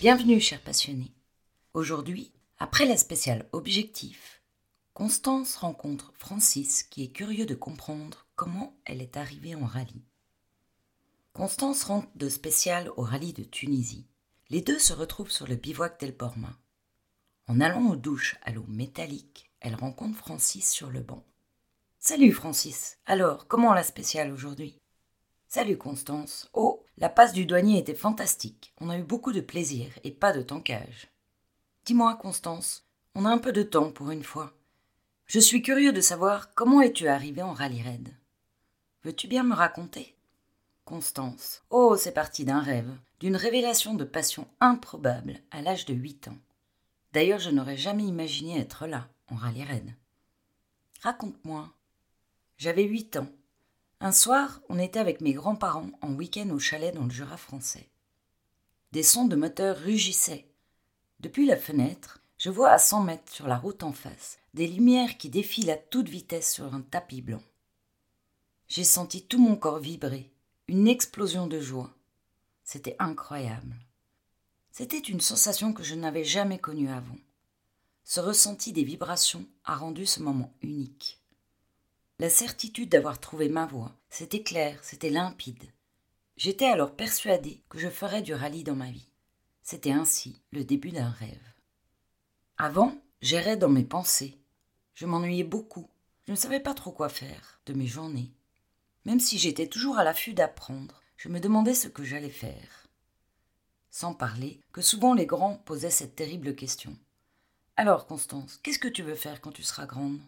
Bienvenue, chers passionnés. Aujourd'hui, après la spéciale Objectif, Constance rencontre Francis qui est curieux de comprendre comment elle est arrivée en rallye. Constance rentre de spécial au rallye de Tunisie. Les deux se retrouvent sur le bivouac d'El Porma. En allant aux douches à l'eau métallique, elle rencontre Francis sur le banc. Salut Francis. Alors, comment la spéciale aujourd'hui? Salut Constance. Oh, la passe du douanier était fantastique. On a eu beaucoup de plaisir et pas de tankage. Dis-moi, Constance, on a un peu de temps pour une fois. Je suis curieux de savoir comment es-tu arrivée en rallye raid? Veux-tu bien me raconter? Constance. Oh, c'est parti d'un rêve, d'une révélation de passion improbable à l'âge de huit ans. D'ailleurs, je n'aurais jamais imaginé être là, en rallye raid. Raconte-moi. J'avais huit ans un soir, on était avec mes grands-parents en week-end au chalet dans le Jura français. Des sons de moteur rugissaient. Depuis la fenêtre, je vois à cent mètres sur la route en face des lumières qui défilent à toute vitesse sur un tapis blanc. J'ai senti tout mon corps vibrer, une explosion de joie. C'était incroyable. C'était une sensation que je n'avais jamais connue avant. Ce ressenti des vibrations a rendu ce moment unique. La certitude d'avoir trouvé ma voie, c'était clair, c'était limpide. J'étais alors persuadée que je ferais du rallye dans ma vie. C'était ainsi le début d'un rêve. Avant, j'errais dans mes pensées. Je m'ennuyais beaucoup. Je ne savais pas trop quoi faire de mes journées. Même si j'étais toujours à l'affût d'apprendre, je me demandais ce que j'allais faire. Sans parler que souvent les grands posaient cette terrible question. Alors, Constance, qu'est-ce que tu veux faire quand tu seras grande?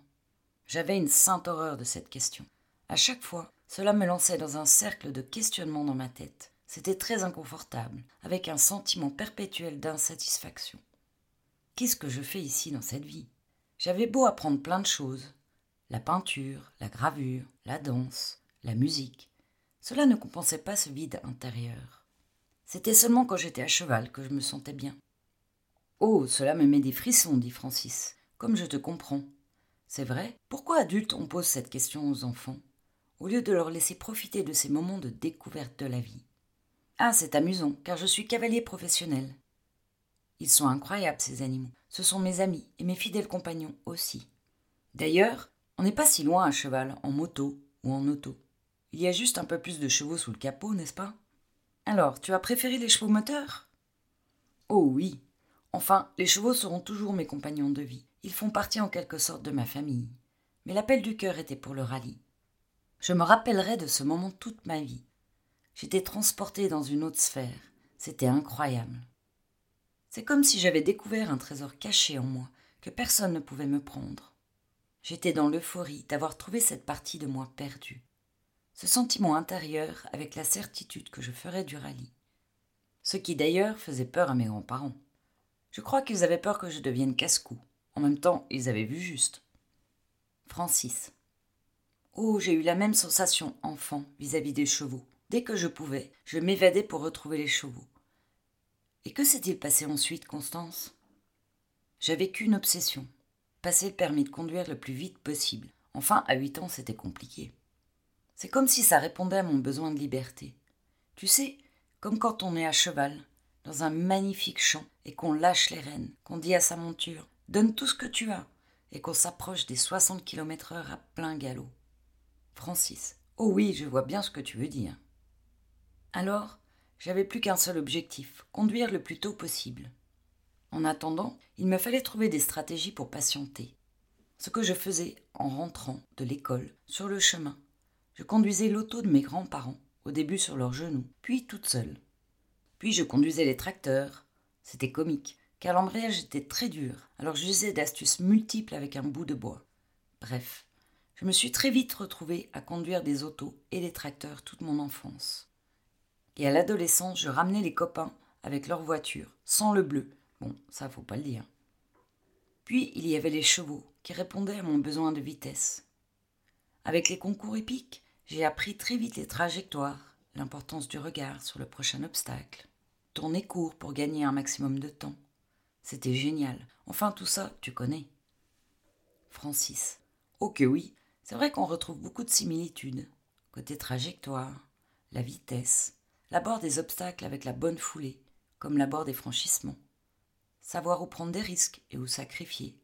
J'avais une sainte horreur de cette question. À chaque fois, cela me lançait dans un cercle de questionnement dans ma tête. C'était très inconfortable, avec un sentiment perpétuel d'insatisfaction. Qu'est-ce que je fais ici dans cette vie? J'avais beau apprendre plein de choses la peinture, la gravure, la danse, la musique. Cela ne compensait pas ce vide intérieur. C'était seulement quand j'étais à cheval que je me sentais bien. Oh, cela me met des frissons, dit Francis. Comme je te comprends. C'est vrai Pourquoi adultes on pose cette question aux enfants, au lieu de leur laisser profiter de ces moments de découverte de la vie? Ah, c'est amusant, car je suis cavalier professionnel. Ils sont incroyables, ces animaux. Ce sont mes amis et mes fidèles compagnons aussi. D'ailleurs, on n'est pas si loin à cheval, en moto ou en auto. Il y a juste un peu plus de chevaux sous le capot, n'est-ce pas? Alors, tu as préféré les chevaux moteurs? Oh oui. Enfin, les chevaux seront toujours mes compagnons de vie. Ils font partie en quelque sorte de ma famille. Mais l'appel du cœur était pour le rallye. Je me rappellerai de ce moment toute ma vie. J'étais transporté dans une autre sphère. C'était incroyable. C'est comme si j'avais découvert un trésor caché en moi que personne ne pouvait me prendre. J'étais dans l'euphorie d'avoir trouvé cette partie de moi perdue. Ce sentiment intérieur avec la certitude que je ferais du rallye. Ce qui d'ailleurs faisait peur à mes grands-parents. Je crois qu'ils avaient peur que je devienne casse-cou. En même temps, ils avaient vu juste. Francis. Oh, j'ai eu la même sensation enfant vis-à-vis des chevaux. Dès que je pouvais, je m'évadais pour retrouver les chevaux. Et que s'est-il passé ensuite, Constance? J'avais qu'une obsession passer le permis de conduire le plus vite possible. Enfin, à huit ans, c'était compliqué. C'est comme si ça répondait à mon besoin de liberté. Tu sais, comme quand on est à cheval, dans un magnifique champ, et qu'on lâche les rênes, qu'on dit à sa monture Donne tout ce que tu as, et qu'on s'approche des 60 km heure à plein galop. Francis. Oh oui, je vois bien ce que tu veux dire. Alors, j'avais plus qu'un seul objectif, conduire le plus tôt possible. En attendant, il me fallait trouver des stratégies pour patienter. Ce que je faisais en rentrant de l'école, sur le chemin. Je conduisais l'auto de mes grands-parents, au début sur leurs genoux, puis toute seule. Puis je conduisais les tracteurs. C'était comique car l'embrayage était très dur, alors j'usais d'astuces multiples avec un bout de bois. Bref, je me suis très vite retrouvée à conduire des autos et des tracteurs toute mon enfance. Et à l'adolescence, je ramenais les copains avec leur voiture, sans le bleu. Bon, ça faut pas le dire. Puis il y avait les chevaux qui répondaient à mon besoin de vitesse. Avec les concours épiques, j'ai appris très vite les trajectoires, l'importance du regard sur le prochain obstacle, tourner court pour gagner un maximum de temps, C'était génial. Enfin, tout ça, tu connais. Francis. Oh que oui, c'est vrai qu'on retrouve beaucoup de similitudes. Côté trajectoire, la vitesse, l'abord des obstacles avec la bonne foulée, comme l'abord des franchissements. Savoir où prendre des risques et où sacrifier.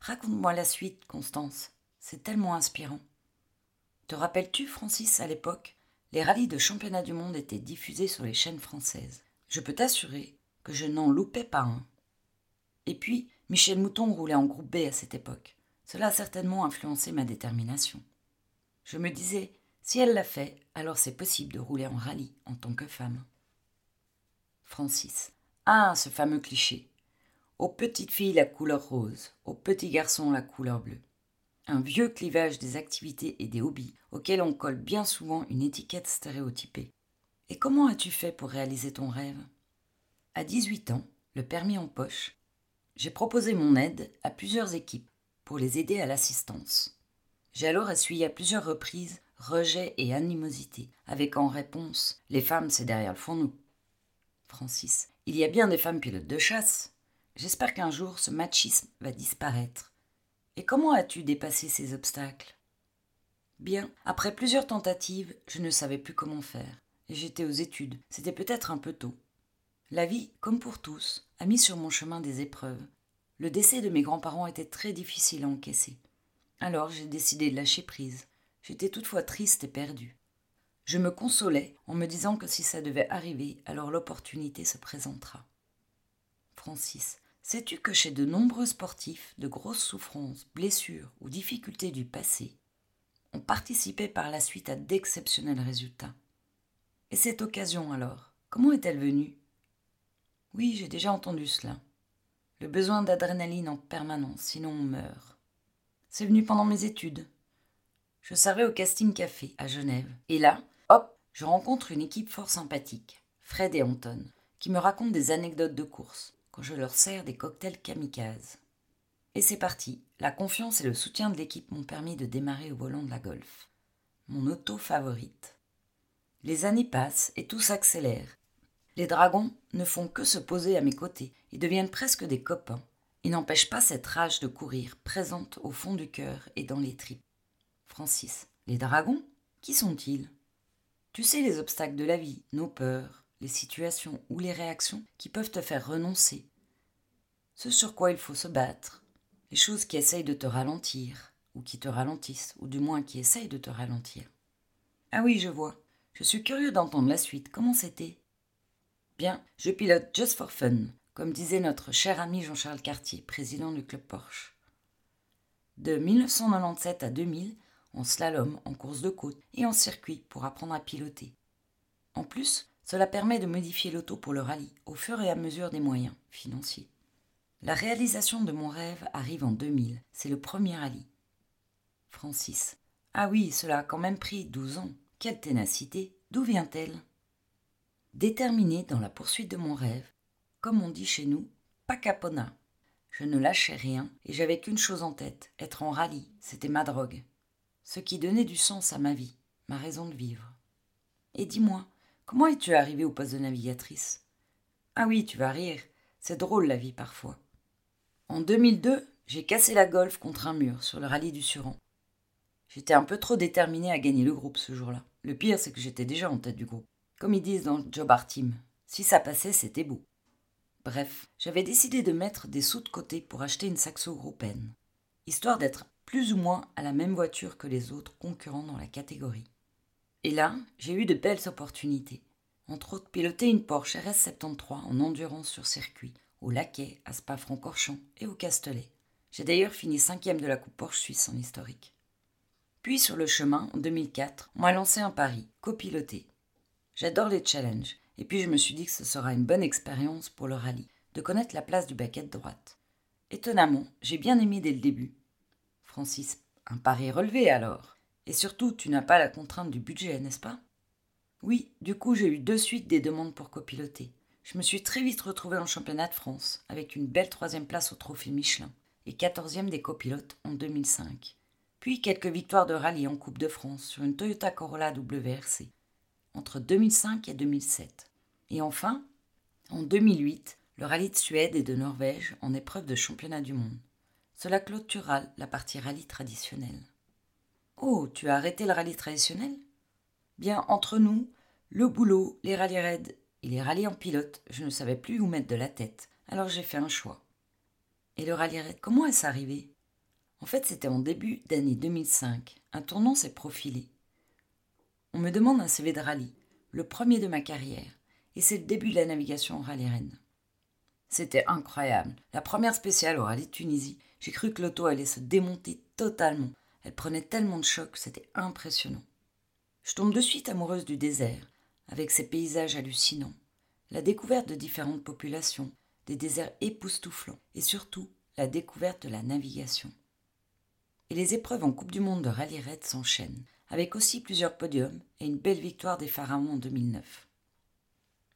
Raconte-moi la suite, Constance. C'est tellement inspirant. Te rappelles-tu, Francis, à l'époque, les rallyes de championnat du monde étaient diffusés sur les chaînes françaises. Je peux t'assurer que je n'en loupais pas un. Et puis, Michel Mouton roulait en groupe B à cette époque. Cela a certainement influencé ma détermination. Je me disais, si elle l'a fait, alors c'est possible de rouler en rallye en tant que femme. Francis. Ah, ce fameux cliché. Aux petites filles la couleur rose, aux petits garçons la couleur bleue. Un vieux clivage des activités et des hobbies auxquels on colle bien souvent une étiquette stéréotypée. Et comment as-tu fait pour réaliser ton rêve? À 18 ans, le permis en poche, j'ai proposé mon aide à plusieurs équipes pour les aider à l'assistance. J'ai alors essuyé à plusieurs reprises rejet et animosité, avec en réponse Les femmes, c'est derrière le fourneau. Francis. Il y a bien des femmes pilotes de chasse. J'espère qu'un jour ce machisme va disparaître. Et comment as-tu dépassé ces obstacles? Bien, après plusieurs tentatives, je ne savais plus comment faire. J'étais aux études. C'était peut-être un peu tôt. La vie, comme pour tous, a mis sur mon chemin des épreuves. Le décès de mes grands-parents était très difficile à encaisser. Alors j'ai décidé de lâcher prise. J'étais toutefois triste et perdue. Je me consolais en me disant que si ça devait arriver, alors l'opportunité se présentera. Francis, sais-tu que chez de nombreux sportifs, de grosses souffrances, blessures ou difficultés du passé ont participé par la suite à d'exceptionnels résultats? Et cette occasion alors, comment est-elle venue? Oui, j'ai déjà entendu cela. Le besoin d'adrénaline en permanence, sinon on meurt. C'est venu pendant mes études. Je servais au casting café à Genève. Et là, hop, je rencontre une équipe fort sympathique, Fred et Anton, qui me racontent des anecdotes de course quand je leur sers des cocktails kamikazes. Et c'est parti. La confiance et le soutien de l'équipe m'ont permis de démarrer au volant de la Golf. Mon auto favorite. Les années passent et tout s'accélère. Les dragons ne font que se poser à mes côtés et deviennent presque des copains, et n'empêchent pas cette rage de courir présente au fond du cœur et dans les tripes. Francis. Les dragons? Qui sont-ils? Tu sais les obstacles de la vie, nos peurs, les situations ou les réactions qui peuvent te faire renoncer. Ce sur quoi il faut se battre, les choses qui essayent de te ralentir, ou qui te ralentissent, ou du moins qui essayent de te ralentir. Ah oui, je vois. Je suis curieux d'entendre la suite. Comment c'était? Bien, je pilote just for fun, comme disait notre cher ami Jean-Charles Cartier, président du club Porsche. De 1997 à 2000, en slalom, en course de côte et en circuit pour apprendre à piloter. En plus, cela permet de modifier l'auto pour le rallye au fur et à mesure des moyens financiers. La réalisation de mon rêve arrive en 2000, c'est le premier rallye. Francis. Ah oui, cela a quand même pris 12 ans. Quelle ténacité D'où vient-elle? Déterminée dans la poursuite de mon rêve, comme on dit chez nous, pas capona. Je ne lâchais rien et j'avais qu'une chose en tête, être en rallye, c'était ma drogue. Ce qui donnait du sens à ma vie, ma raison de vivre. Et dis-moi, comment es-tu arrivée au poste de navigatrice? Ah oui, tu vas rire, c'est drôle la vie parfois. En 2002, j'ai cassé la golf contre un mur sur le rallye du Suran. J'étais un peu trop déterminée à gagner le groupe ce jour-là. Le pire, c'est que j'étais déjà en tête du groupe. Comme ils disent dans Job Art Team, si ça passait, c'était beau. Bref, j'avais décidé de mettre des sous de côté pour acheter une saxo européenne, histoire d'être plus ou moins à la même voiture que les autres concurrents dans la catégorie. Et là, j'ai eu de belles opportunités. Entre autres, piloter une Porsche RS73 en endurance sur circuit, au Laquais, à Spa-Francorchamps et au Castellet. J'ai d'ailleurs fini cinquième de la Coupe Porsche suisse en historique. Puis sur le chemin, en 2004, on m'a lancé un pari, copiloté. J'adore les challenges, et puis je me suis dit que ce sera une bonne expérience pour le rallye, de connaître la place du baquet droite. Étonnamment, j'ai bien aimé dès le début. Francis, un pari relevé alors. Et surtout, tu n'as pas la contrainte du budget, n'est-ce pas? Oui, du coup, j'ai eu de suite des demandes pour copiloter. Je me suis très vite retrouvé en championnat de France, avec une belle troisième place au trophée Michelin et quatorzième des copilotes en 2005. Puis quelques victoires de rallye en Coupe de France sur une Toyota Corolla WRC entre 2005 et 2007. Et enfin, en 2008, le rallye de Suède et de Norvège en épreuve de championnat du monde. Cela clôturera la partie rallye traditionnelle. Oh, tu as arrêté le rallye traditionnel? Bien, entre nous, le boulot, les rallyes raids et les rallyes en pilote, je ne savais plus où mettre de la tête, alors j'ai fait un choix. Et le rallye raid, comment est-ce arrivé? En fait, c'était en début d'année 2005. Un tournant s'est profilé. On me demande un CV de rallye, le premier de ma carrière, et c'est le début de la navigation en rallye raid. C'était incroyable. La première spéciale au rallye Tunisie, j'ai cru que l'auto allait se démonter totalement. Elle prenait tellement de chocs, c'était impressionnant. Je tombe de suite amoureuse du désert, avec ses paysages hallucinants, la découverte de différentes populations, des déserts époustouflants, et surtout la découverte de la navigation. Et les épreuves en Coupe du Monde de rallye raid s'enchaînent, avec aussi plusieurs podiums et une belle victoire des Pharaons en 2009.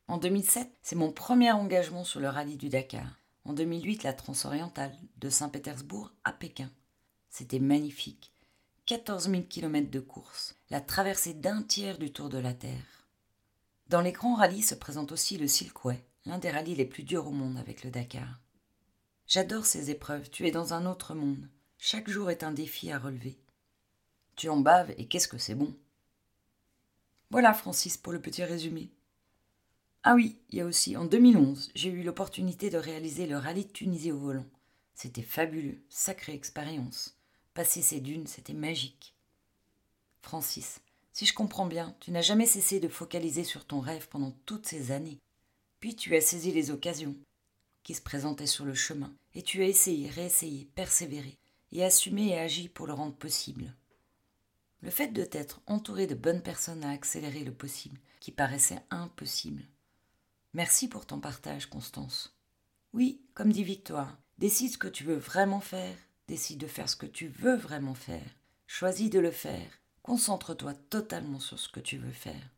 En 2007, c'est mon premier engagement sur le rallye du Dakar. En 2008, la Transorientale, de Saint-Pétersbourg à Pékin. C'était magnifique. 14 000 km de course, la traversée d'un tiers du tour de la Terre. Dans les grands rallyes se présente aussi le Silkway, l'un des rallyes les plus durs au monde avec le Dakar. J'adore ces épreuves, tu es dans un autre monde. Chaque jour est un défi à relever. Tu en baves et qu'est-ce que c'est bon. Voilà Francis pour le petit résumé. Ah oui, il y a aussi en 2011, j'ai eu l'opportunité de réaliser le rallye de Tunisie au volant. C'était fabuleux, sacrée expérience. Passer ces dunes, c'était magique. Francis, si je comprends bien, tu n'as jamais cessé de focaliser sur ton rêve pendant toutes ces années. Puis tu as saisi les occasions qui se présentaient sur le chemin, et tu as essayé, réessayé, persévéré, et assumé et agi pour le rendre possible. Le fait de t'être entouré de bonnes personnes a accéléré le possible, qui paraissait impossible. Merci pour ton partage, Constance. Oui, comme dit Victoire, décide ce que tu veux vraiment faire, décide de faire ce que tu veux vraiment faire, choisis de le faire, concentre-toi totalement sur ce que tu veux faire.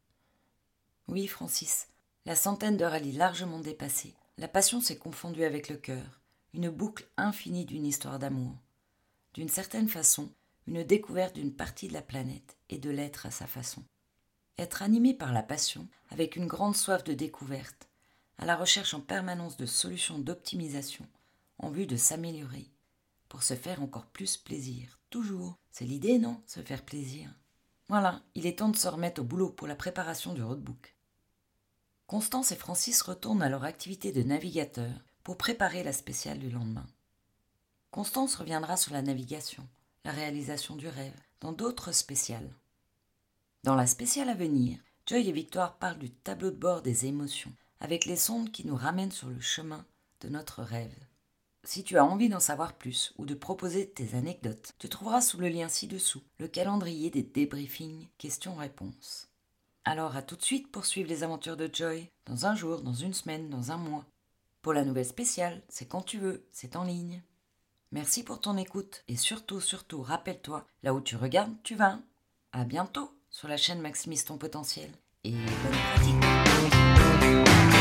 Oui, Francis, la centaine de rallyes largement dépassée, la passion s'est confondue avec le cœur, une boucle infinie d'une histoire d'amour. D'une certaine façon, une découverte d'une partie de la planète et de l'être à sa façon. Être animé par la passion, avec une grande soif de découverte, à la recherche en permanence de solutions d'optimisation, en vue de s'améliorer, pour se faire encore plus plaisir. Toujours. C'est l'idée, non? Se faire plaisir. Voilà, il est temps de se remettre au boulot pour la préparation du roadbook. Constance et Francis retournent à leur activité de navigateur pour préparer la spéciale du lendemain. Constance reviendra sur la navigation, la réalisation du rêve, dans d'autres spéciales. Dans la spéciale à venir, Joy et Victoire parlent du tableau de bord des émotions, avec les sondes qui nous ramènent sur le chemin de notre rêve. Si tu as envie d'en savoir plus ou de proposer tes anecdotes, tu trouveras sous le lien ci-dessous le calendrier des débriefings questions-réponses. Alors à tout de suite pour suivre les aventures de Joy, dans un jour, dans une semaine, dans un mois. Pour la nouvelle spéciale, c'est quand tu veux, c'est en ligne. Merci pour ton écoute et surtout, surtout, rappelle-toi, là où tu regardes, tu vas. À bientôt! sur la chaîne Maximise ton potentiel et bonne pratique.